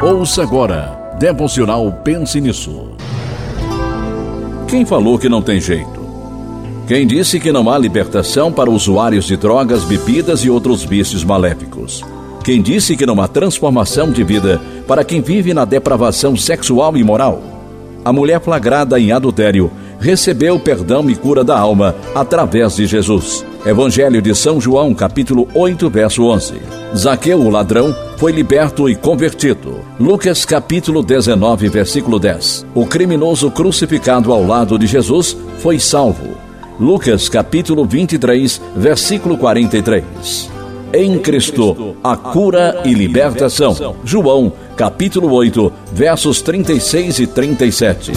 Ouça agora, Devocional Pense Nisso. Quem falou que não tem jeito? Quem disse que não há libertação para usuários de drogas, bebidas e outros vícios maléficos? Quem disse que não há transformação de vida para quem vive na depravação sexual e moral? A mulher flagrada em adultério recebeu perdão e cura da alma através de Jesus. Evangelho de São João, capítulo 8, verso 11. Zaqueu, o ladrão, foi liberto e convertido. Lucas, capítulo 19, versículo 10. O criminoso crucificado ao lado de Jesus foi salvo. Lucas, capítulo 23, versículo 43. Em Cristo, a cura e libertação. João, capítulo 8, versos 36 e 37.